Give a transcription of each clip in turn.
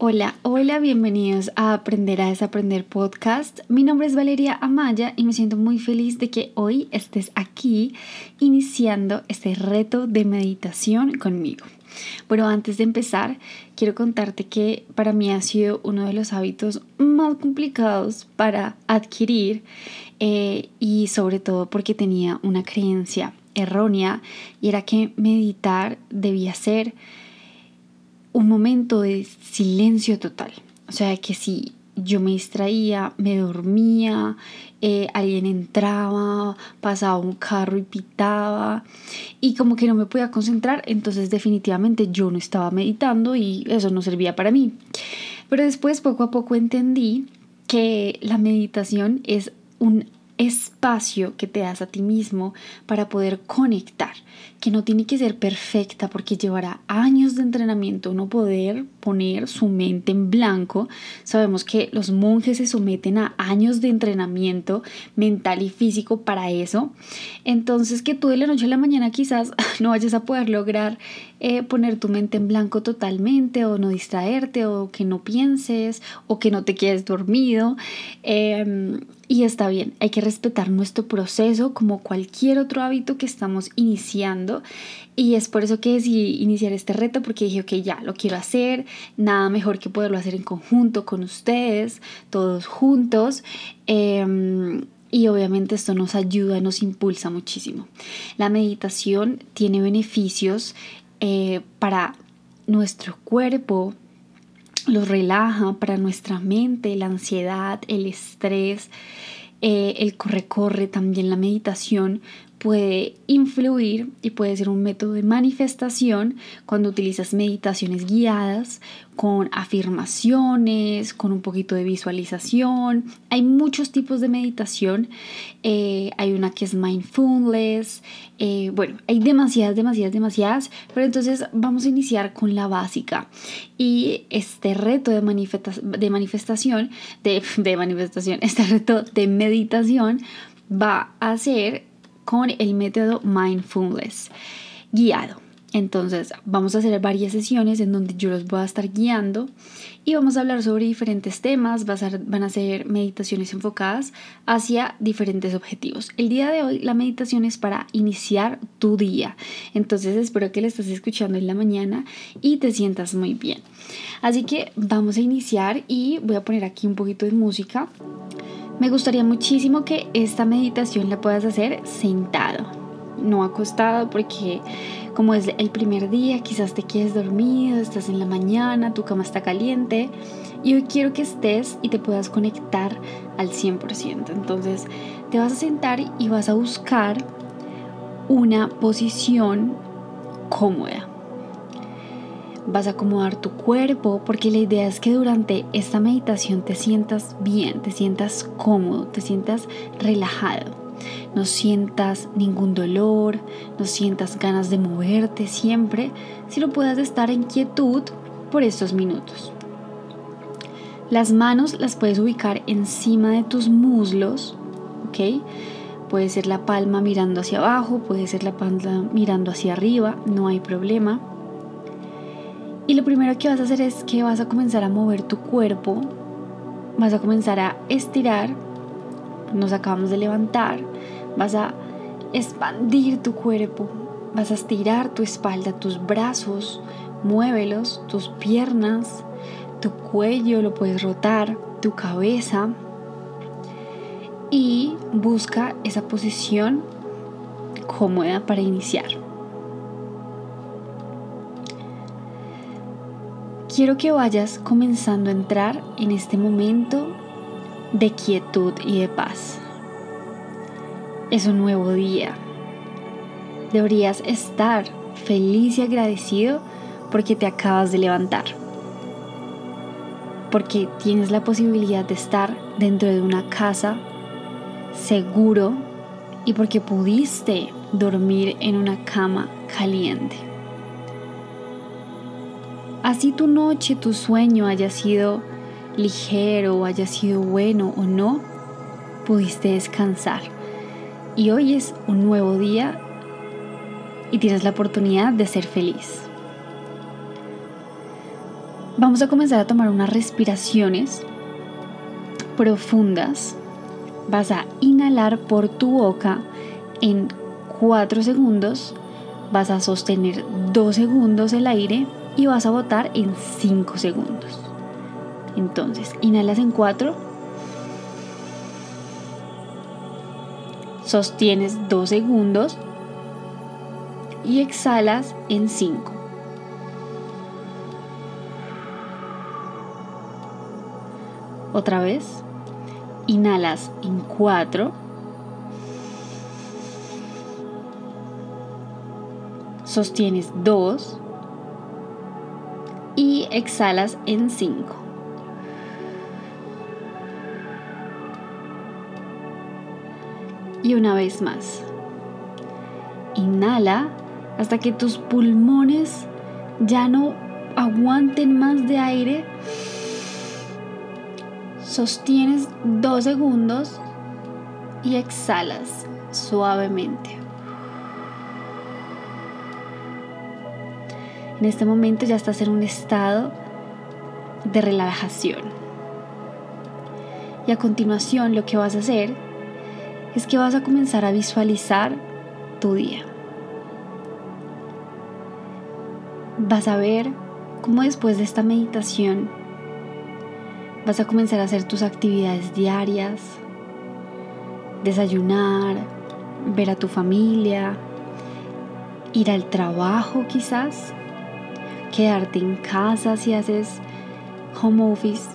Hola, hola, bienvenidos a Aprender a Desaprender Podcast. Mi nombre es Valeria Amaya y me siento muy feliz de que hoy estés aquí iniciando este reto de meditación conmigo. Bueno, antes de empezar, quiero contarte que para mí ha sido uno de los hábitos más complicados para adquirir eh, y sobre todo porque tenía una creencia errónea y era que meditar debía ser un momento de silencio total. O sea, que si yo me distraía, me dormía, eh, alguien entraba, pasaba un carro y pitaba y como que no me podía concentrar, entonces definitivamente yo no estaba meditando y eso no servía para mí. Pero después poco a poco entendí que la meditación es un espacio que te das a ti mismo para poder conectar, que no tiene que ser perfecta porque llevará años de entrenamiento no poder poner su mente en blanco. Sabemos que los monjes se someten a años de entrenamiento mental y físico para eso. Entonces que tú de la noche a la mañana quizás no vayas a poder lograr eh, poner tu mente en blanco totalmente o no distraerte o que no pienses o que no te quedes dormido. Em, y está bien, hay que respetar nuestro proceso como cualquier otro hábito que estamos iniciando. Y es por eso que decidí iniciar este reto porque dije, ok, ya lo quiero hacer. Nada mejor que poderlo hacer en conjunto con ustedes, todos juntos. Em, y obviamente esto nos ayuda, nos impulsa muchísimo. La meditación tiene beneficios eh, para nuestro cuerpo, los relaja, para nuestra mente, la ansiedad, el estrés, eh, el corre-corre, también la meditación puede influir y puede ser un método de manifestación cuando utilizas meditaciones guiadas con afirmaciones, con un poquito de visualización. Hay muchos tipos de meditación. Eh, hay una que es mindfulness. Eh, bueno, hay demasiadas, demasiadas, demasiadas. Pero entonces vamos a iniciar con la básica. Y este reto de, de manifestación, de, de manifestación, este reto de meditación va a ser con el método mindfulness guiado. Entonces vamos a hacer varias sesiones en donde yo los voy a estar guiando y vamos a hablar sobre diferentes temas, van a ser meditaciones enfocadas hacia diferentes objetivos. El día de hoy la meditación es para iniciar tu día, entonces espero que la estés escuchando en la mañana y te sientas muy bien. Así que vamos a iniciar y voy a poner aquí un poquito de música me gustaría muchísimo que esta meditación la puedas hacer sentado, no acostado, porque como es el primer día, quizás te quedes dormido, estás en la mañana, tu cama está caliente y hoy quiero que estés y te puedas conectar al 100%. Entonces te vas a sentar y vas a buscar una posición cómoda vas a acomodar tu cuerpo, porque la idea es que durante esta meditación te sientas bien, te sientas cómodo, te sientas relajado. No sientas ningún dolor, no sientas ganas de moverte siempre, sino puedas estar en quietud por estos minutos. Las manos las puedes ubicar encima de tus muslos, ¿ok? Puede ser la palma mirando hacia abajo, puede ser la palma mirando hacia arriba, no hay problema. Y lo primero que vas a hacer es que vas a comenzar a mover tu cuerpo, vas a comenzar a estirar, nos acabamos de levantar, vas a expandir tu cuerpo, vas a estirar tu espalda, tus brazos, muévelos, tus piernas, tu cuello lo puedes rotar, tu cabeza y busca esa posición cómoda para iniciar. Quiero que vayas comenzando a entrar en este momento de quietud y de paz. Es un nuevo día. Deberías estar feliz y agradecido porque te acabas de levantar. Porque tienes la posibilidad de estar dentro de una casa seguro y porque pudiste dormir en una cama caliente. Así tu noche, tu sueño haya sido ligero haya sido bueno o no, pudiste descansar. Y hoy es un nuevo día y tienes la oportunidad de ser feliz. Vamos a comenzar a tomar unas respiraciones profundas. Vas a inhalar por tu boca en 4 segundos. Vas a sostener 2 segundos el aire y vas a botar en 5 segundos. Entonces, inhalas en 4. Sostienes 2 segundos y exhalas en 5. Otra vez. Inhalas en 4. Sostienes 2. Exhalas en 5. Y una vez más. Inhala hasta que tus pulmones ya no aguanten más de aire Sostienes dos segundos y exhalas suavemente. En este momento ya estás en un estado de relajación. Y a continuación lo que vas a hacer es que vas a comenzar a visualizar tu día. Vas a ver cómo después de esta meditación Vas a comenzar a hacer tus actividades diarias, desayunar, ver a tu familia, ir al trabajo quizás, quedarte en casa si haces home office,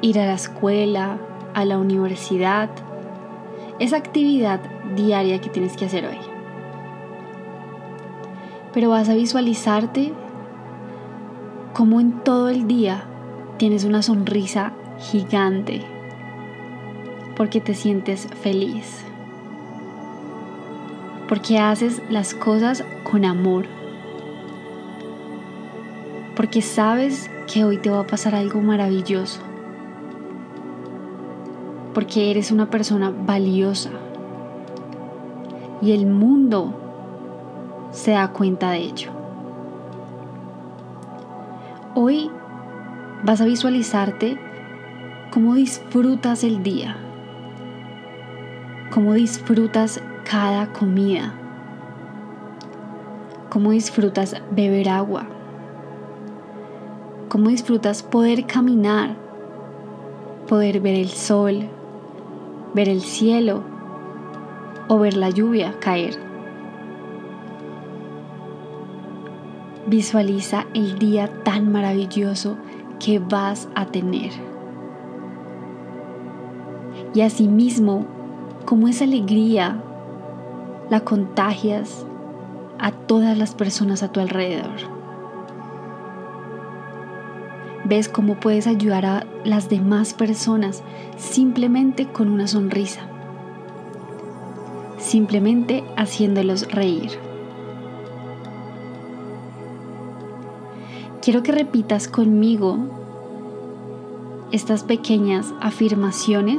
ir a la escuela, a la universidad, esa actividad diaria que tienes que hacer hoy. Pero vas a visualizarte como en todo el día tienes una sonrisa gigante porque te sientes feliz, porque haces las cosas con amor, porque sabes que hoy te va a pasar algo maravilloso, porque eres una persona valiosa. Y el mundo se da cuenta de ello. Hoy Vas a visualizarte cómo disfrutas el día, cómo disfrutas cada comida, cómo disfrutas beber agua, cómo disfrutas poder caminar, poder ver el sol, ver el cielo o ver la lluvia caer. Visualiza el día tan maravilloso que vas a tener. Y asimismo, como esa alegría la contagias a todas las personas a tu alrededor. Ves cómo puedes ayudar a las demás personas simplemente con una sonrisa, simplemente haciéndolos reír. Quiero que repitas conmigo estas pequeñas afirmaciones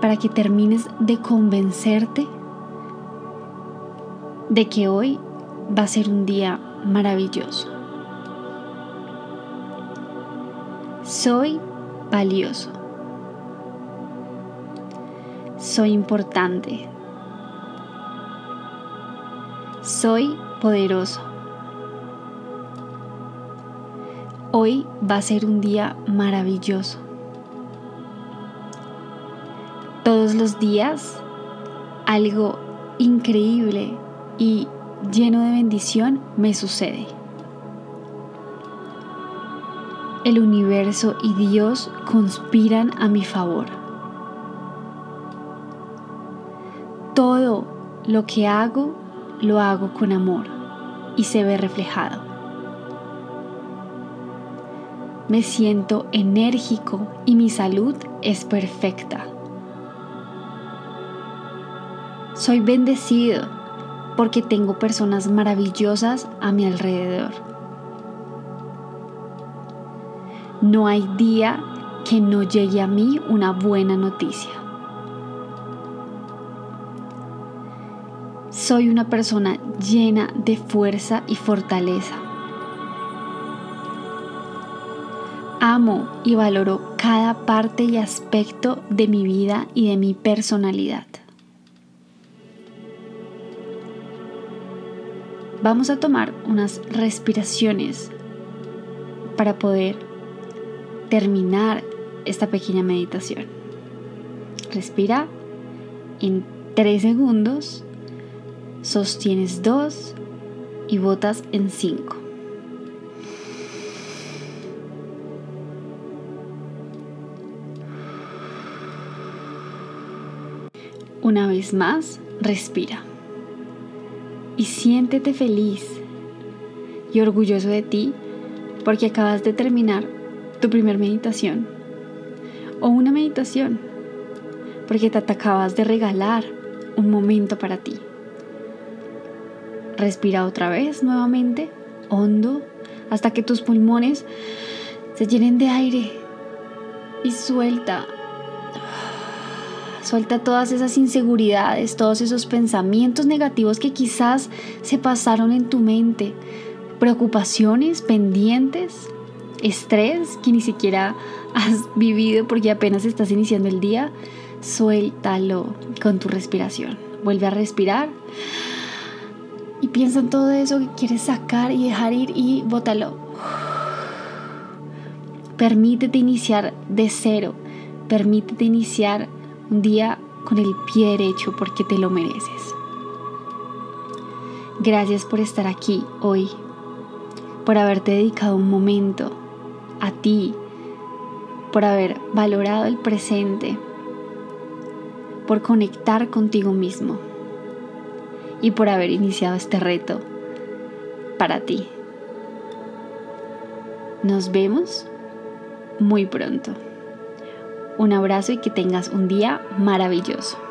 para que termines de convencerte de que hoy va a ser un día maravilloso. Soy valioso. Soy importante. Soy poderoso. Hoy va a ser un día maravilloso. Todos los días algo increíble y lleno de bendición me sucede. El universo y Dios conspiran a mi favor. Todo lo que hago lo hago con amor y se ve reflejado me siento enérgico y mi salud es perfecta. Soy bendecido porque tengo personas maravillosas a mi alrededor. No hay día que no llegue a mí una buena noticia. Soy una persona llena de fuerza y fortaleza. amo y valoro cada parte y aspecto de mi vida y de mi personalidad. Vamos a tomar unas respiraciones para poder terminar esta pequeña meditación. Respira en 3 segundos, sostienes 2 y botas en 5. Una vez más, respira y siéntete feliz y orgulloso de ti porque acabas de terminar tu primer meditación o una meditación porque te acabas de regalar un momento para ti. Respira otra vez nuevamente, hondo, hasta que tus pulmones se llenen de aire y suelta Suelta todas esas inseguridades, todos esos pensamientos negativos que quizás se pasaron en tu mente, preocupaciones, pendientes, estrés que ni siquiera has vivido porque apenas estás iniciando el día. Suéltalo con tu respiración. Vuelve a respirar y piensa en todo eso que quieres sacar y dejar ir y bótalo. Permítete iniciar de cero. Permítete iniciar un día con el pie derecho porque te lo mereces. Gracias por estar aquí hoy, por haberte dedicado un momento a ti, por haber valorado el presente, por conectar contigo mismo y por haber iniciado este reto para ti. Nos vemos muy pronto. Un abrazo y que tengas un día maravilloso.